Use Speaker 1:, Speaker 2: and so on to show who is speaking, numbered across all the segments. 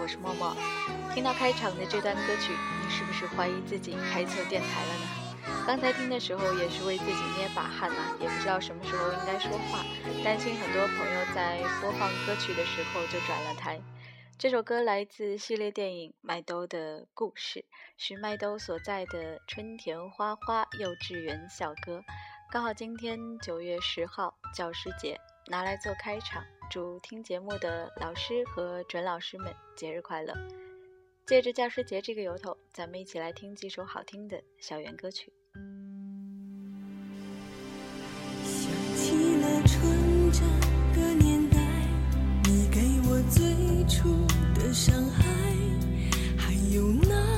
Speaker 1: 我是默默。听到开场的这段歌曲，你是不是怀疑自己开错电台了呢？刚才听的时候也是为自己捏把汗呐，也不知道什么时候应该说话，担心很多朋友在播放歌曲的时候就转了台。这首歌来自系列电影《麦兜的故事》，是麦兜所在的春田花花幼稚园校歌。刚好今天九月十号教师节。拿来做开场，祝听节目的老师和准老师们节日快乐。借着教师节这个由头，咱们一起来听几首好听的校园歌曲。
Speaker 2: 想起了纯真的年代，你给我最初的伤害，还有那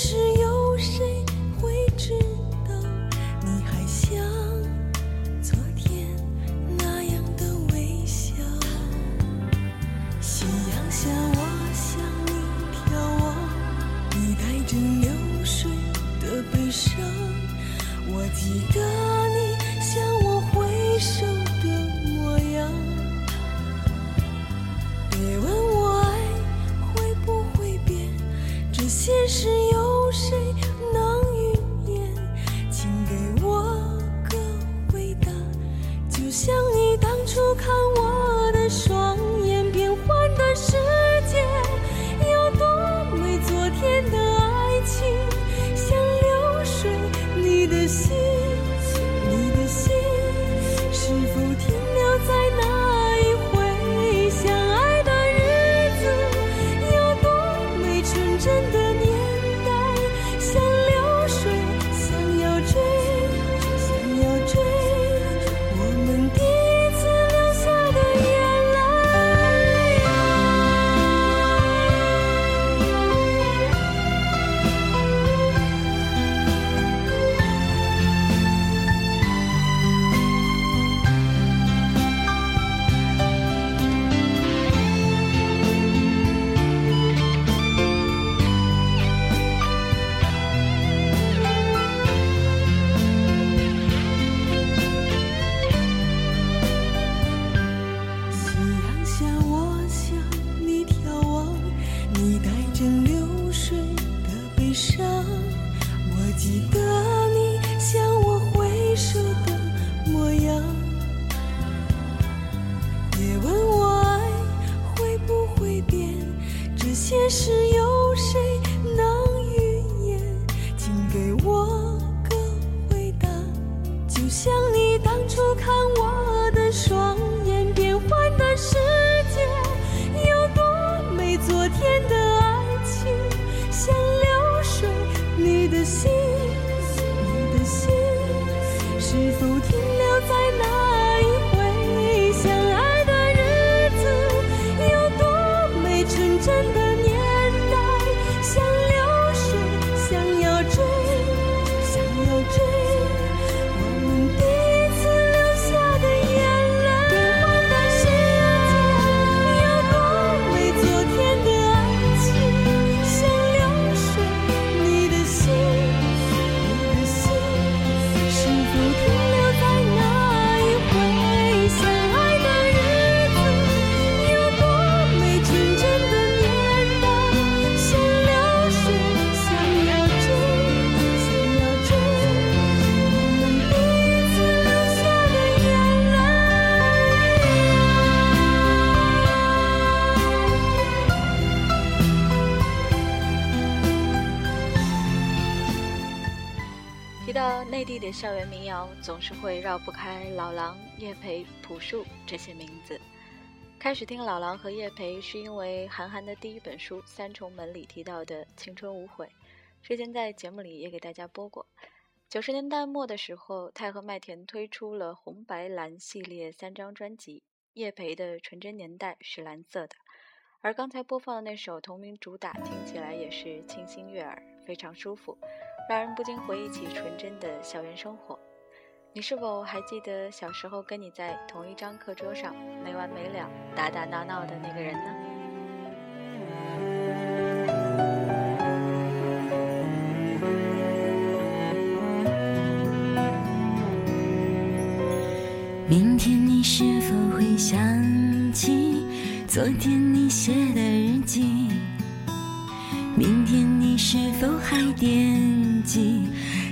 Speaker 2: 是有谁会知道？你还像昨天那样的微笑。夕阳下，我向你眺望，你带着流水的悲伤。我记得你向我挥手的模样。别问我爱会不会变，这些事
Speaker 1: 绕不开老狼、叶培、朴树这些名字。开始听老狼和叶培，是因为韩寒的第一本书《三重门》里提到的青春无悔，之前在节目里也给大家播过。九十年代末的时候，太和麦田推出了红白蓝系列三张专辑，叶培的《纯真年代》是蓝色的，而刚才播放的那首同名主打，听起来也是清新悦耳，非常舒服。让人不禁回忆起纯真的校园生活。你是否还记得小时候跟你在同一张课桌上没完没了打打闹闹的那个人呢？
Speaker 3: 明天你是否会想起昨天你写的日记？明天你是否还惦记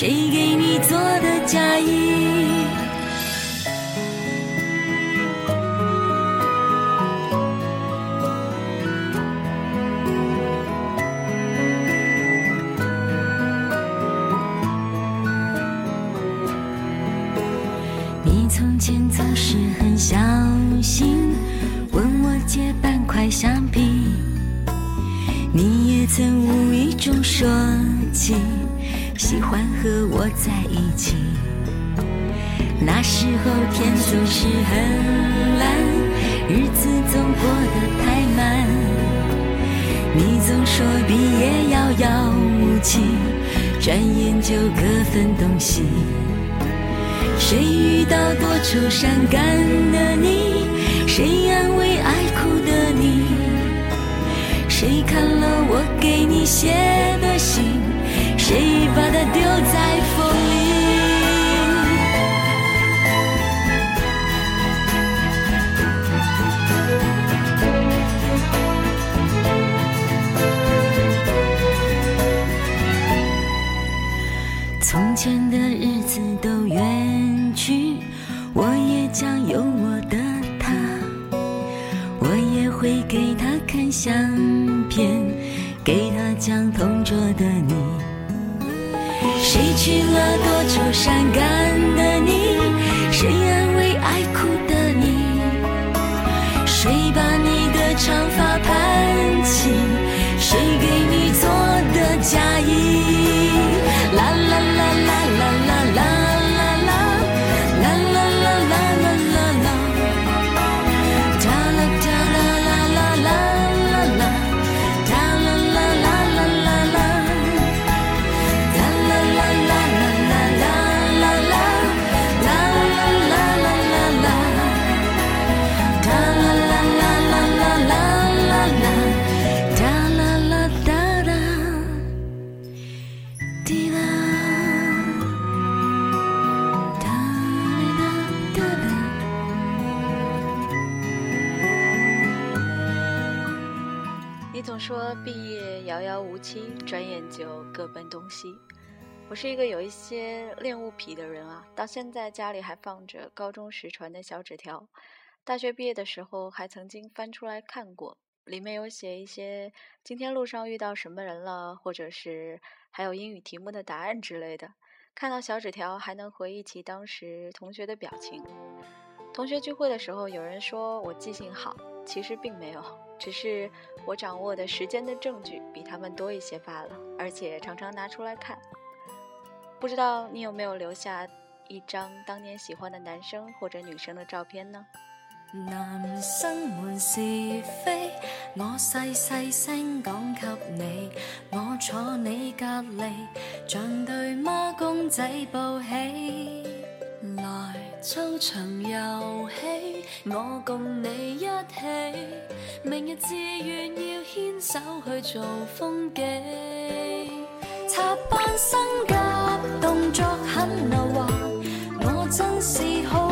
Speaker 3: 谁给你做的嫁衣？喜欢和我在一起。那时候天总是很蓝，日子总过得太慢。你总说毕业遥遥无期，转眼就各分东西。谁遇到多愁善感的你？谁安慰爱哭的你？谁看了我给你写的信？谁把它丢在风里？从前的日子都远去，我也将有我的他，我也会给他看相片，给他讲同桌的你。谁娶了多愁善感的你？谁安慰爱哭的你？谁把你的长发盘起？谁给你做的嫁衣？
Speaker 1: 你总说毕业遥遥无期，转眼就各奔东西。我是一个有一些恋物癖的人啊，到现在家里还放着高中时传的小纸条。大学毕业的时候还曾经翻出来看过，里面有写一些今天路上遇到什么人了，或者是还有英语题目的答案之类的。看到小纸条还能回忆起当时同学的表情。同学聚会的时候，有人说我记性好，其实并没有，只是我掌握的时间的证据比他们多一些罢了，而且常常拿出来看。不知道你有没有留下一张当年喜欢的男生或者女生的照片呢？
Speaker 3: 男生們是非，我細細聲講給你，我坐你隔離，像對孖公仔報喜。来操场游戏，我共你一起，明日志愿要牵手去做风景。插班生甲动作很流滑，我真是好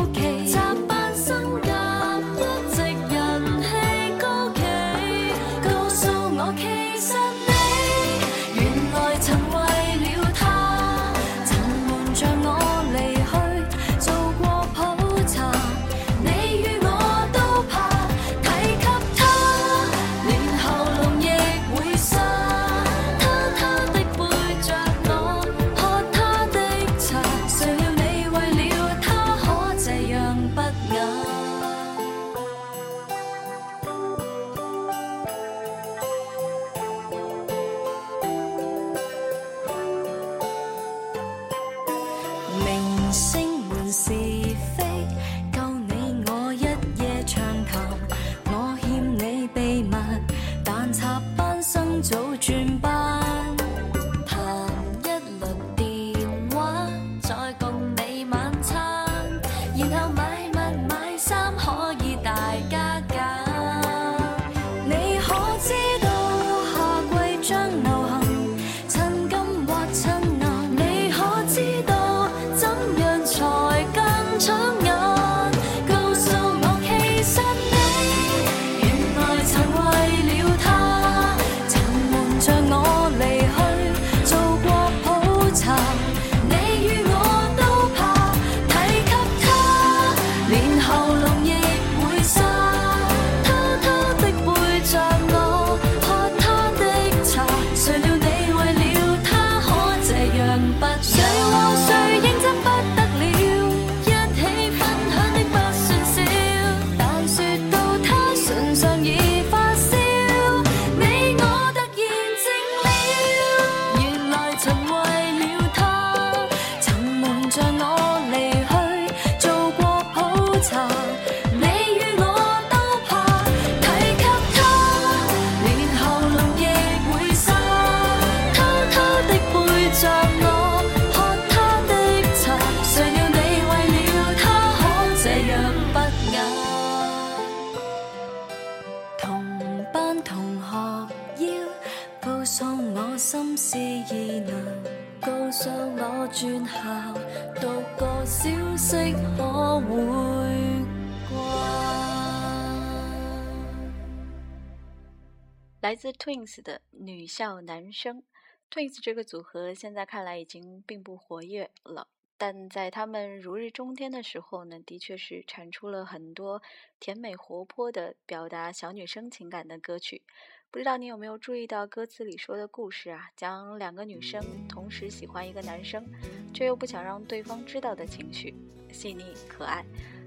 Speaker 1: 来自 Twins 的女校男生，Twins 这个组合现在看来已经并不活跃了。但在他们如日中天的时候呢，的确是产出了很多甜美活泼的表达小女生情感的歌曲。不知道你有没有注意到歌词里说的故事啊？讲两个女生同时喜欢一个男生，却又不想让对方知道的情绪，细腻可爱，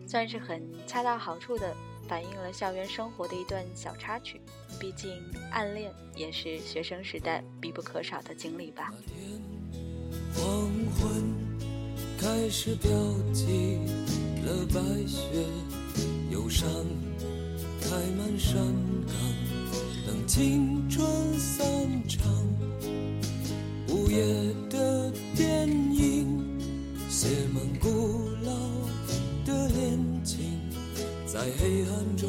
Speaker 1: 算是很恰到好处的反映了校园生活的一段小插曲。毕竟暗恋也是学生时代必不可少的经历吧。
Speaker 4: 黄昏。开始飘起了白雪，忧伤开满山岗，等青春散场。午夜的电影写满古老的恋情，在黑暗中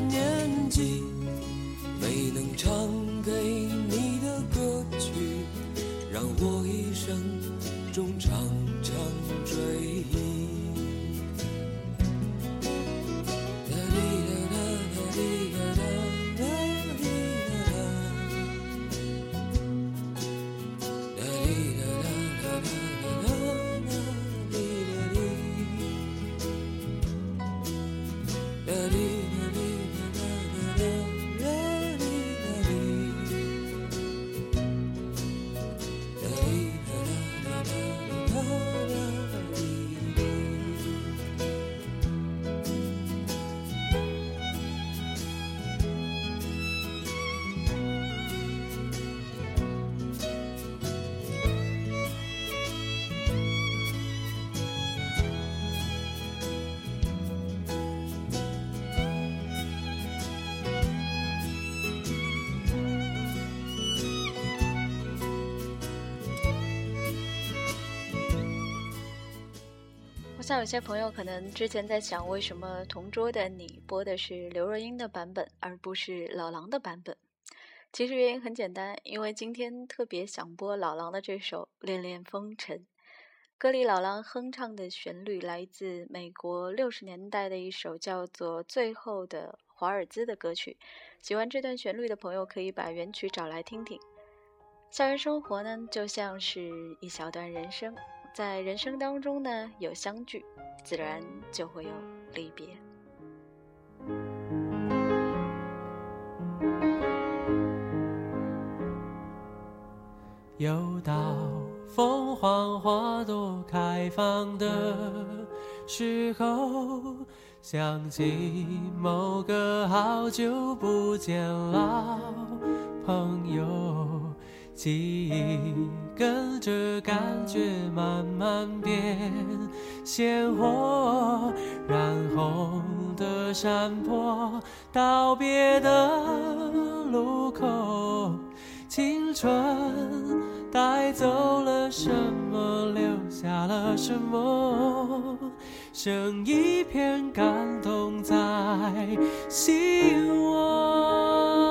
Speaker 4: 没能唱给你的歌曲，让我一生中常
Speaker 1: 像有些朋友可能之前在想，为什么同桌的你播的是刘若英的版本，而不是老狼的版本？其实原因很简单，因为今天特别想播老狼的这首《恋恋风尘》。歌里老狼哼唱的旋律来自美国六十年代的一首叫做《最后的华尔兹》的歌曲。喜欢这段旋律的朋友可以把原曲找来听听。校园生活呢，就像是一小段人生。在人生当中呢，有相聚，自然就会有离别。
Speaker 4: 又到凤凰花朵开放的时候，想起某个好久不见老朋友。记忆跟着感觉慢慢变鲜活，染红。
Speaker 5: 的山坡，道别的路口，青春带走了什么，留下了什么？剩一片感动在心窝。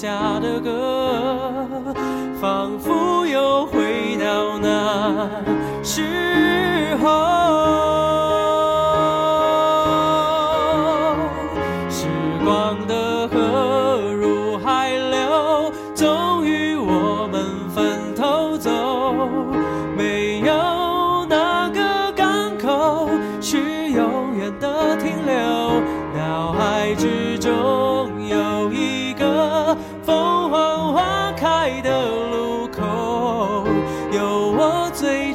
Speaker 5: 下的歌，仿佛又回到那时候。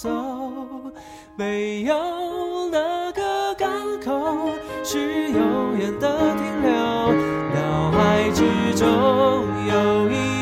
Speaker 5: 走。没有哪个港口是永远的停留，脑海之中有一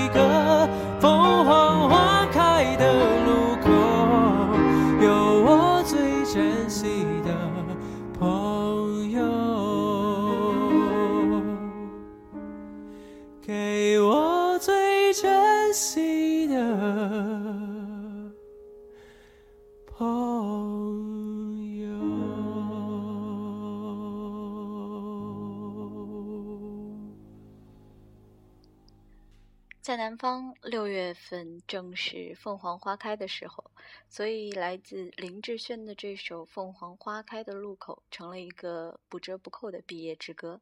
Speaker 1: 在南方，六月份正是凤凰花开的时候，所以来自林志炫的这首《凤凰花开的路口》成了一个不折不扣的毕业之歌。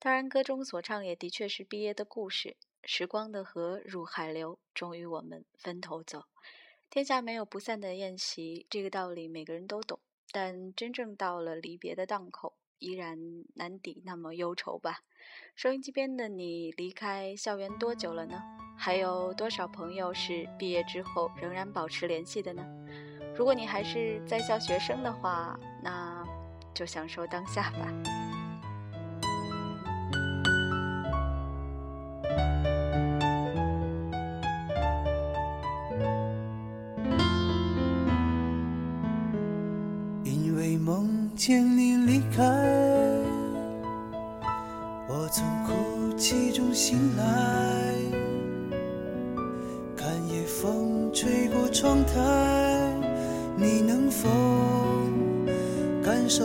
Speaker 1: 当然，歌中所唱也的确是毕业的故事。时光的河入海流，终于我们分头走。天下没有不散的宴席，这个道理每个人都懂。但真正到了离别的档口，依然难抵那么忧愁吧。收音机边的你，离开校园多久了呢？还有多少朋友是毕业之后仍然保持联系的呢？如果你还是在校学生的话，那就享受当下吧。
Speaker 6: 醒来，看夜风吹过窗台，你能否感受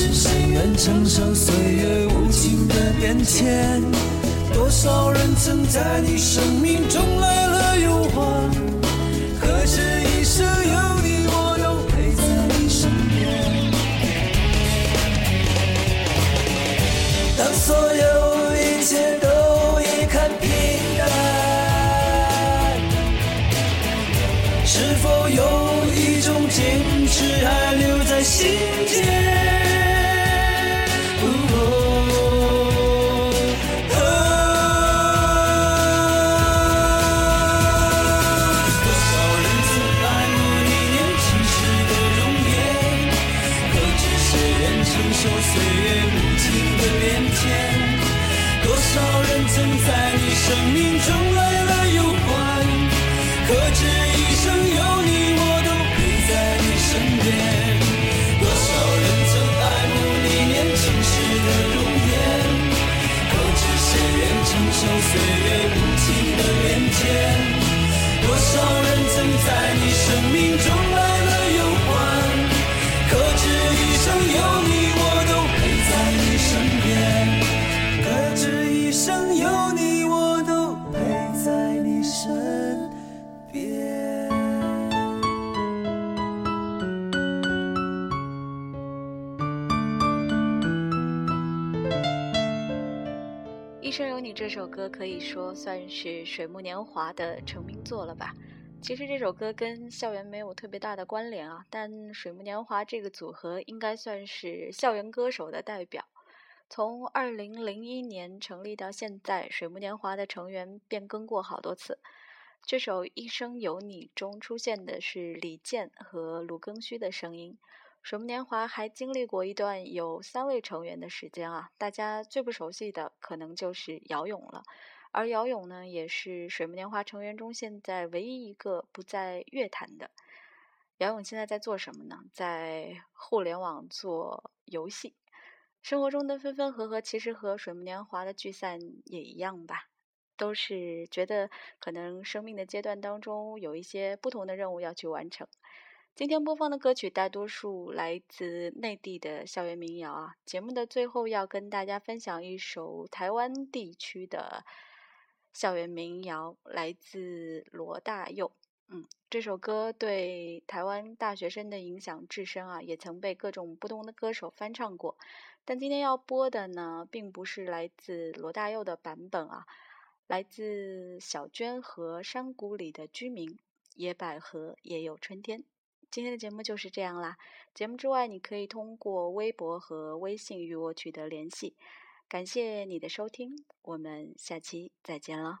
Speaker 6: 可知谁愿承受岁月无情的变迁？多少人曾在你生命中来了又还，可知一生有你，我都陪在你身边。当所有一切都已看平淡，是否有一种坚持还留在心一生有你》这
Speaker 1: 首歌可以说算是水木年华的成名作了吧。其实这首歌跟校园没有特别大的关联啊，但水木年华这个组合应该算是校园歌手的代表。从二零零一年成立到现在，水木年华的成员变更过好多次。这首《一生有你》中出现的是李健和卢庚戌的声音。水木年华还经历过一段有三位成员的时间啊，大家最不熟悉的可能就是姚勇了。而姚勇呢，也是水木年华成员中现在唯一一个不在乐坛的。姚勇现在在做什么呢？在互联网做游戏。生活中的分分合合，其实和水木年华的聚散也一样吧，都是觉得可能生命的阶段当中有一些不同的任务要去完成。今天播放的歌曲大多数来自内地的校园民谣啊。节目的最后要跟大家分享一首台湾地区的校园民谣，来自罗大佑。嗯，这首歌对台湾大学生的影响至深啊，也曾被各种不同的歌手翻唱过。但今天要播的呢，并不是来自罗大佑的版本啊，来自小娟和山谷里的居民，野百合也有春天。今天的节目就是这样啦。节目之外，你可以通过微博和微信与我取得联系。感谢你的收听，我们下期再见了。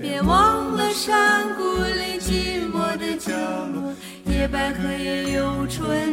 Speaker 2: 别忘了山谷里寂寞的角落，野百合也有春天。